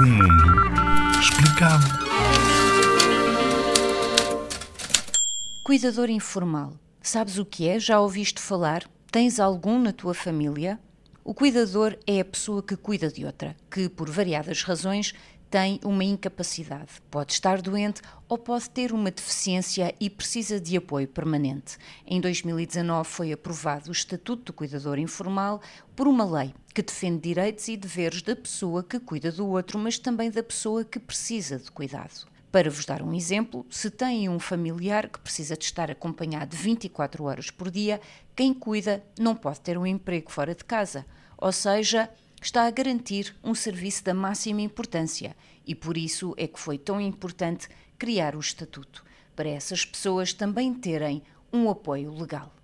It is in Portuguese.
O mundo explicado. Cuidador informal. Sabes o que é? Já ouviste falar? Tens algum na tua família? O cuidador é a pessoa que cuida de outra, que, por variadas razões, tem uma incapacidade, pode estar doente ou pode ter uma deficiência e precisa de apoio permanente. Em 2019 foi aprovado o Estatuto do Cuidador Informal por uma lei que defende direitos e deveres da pessoa que cuida do outro, mas também da pessoa que precisa de cuidado. Para vos dar um exemplo, se tem um familiar que precisa de estar acompanhado 24 horas por dia, quem cuida não pode ter um emprego fora de casa, ou seja, está a garantir um serviço da máxima importância e por isso é que foi tão importante criar o estatuto, para essas pessoas também terem um apoio legal.